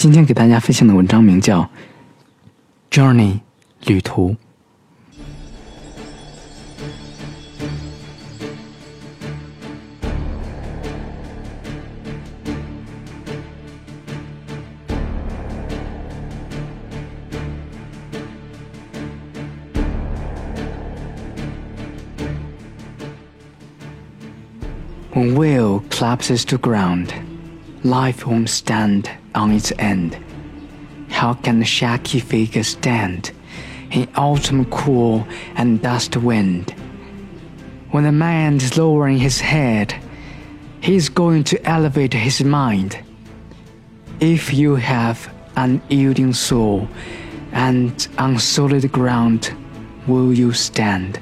今天给大家分享的文章名叫《Journey》旅途。When will collapses to ground, life won't stand on its end. How can the shaky figure stand in autumn cool and dust wind? When a man is lowering his head, he is going to elevate his mind. If you have an yielding soul and on solid ground, will you stand?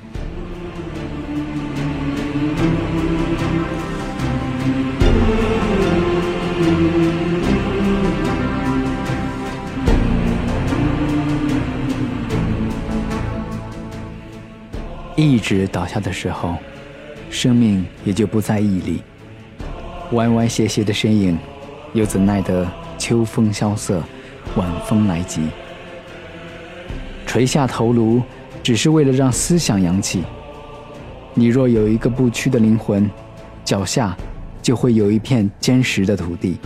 一直倒下的时候，生命也就不再屹立。歪歪斜斜的身影，又怎奈得秋风萧瑟，晚风来急？垂下头颅，只是为了让思想扬起。你若有一个不屈的灵魂，脚下就会有一片坚实的土地。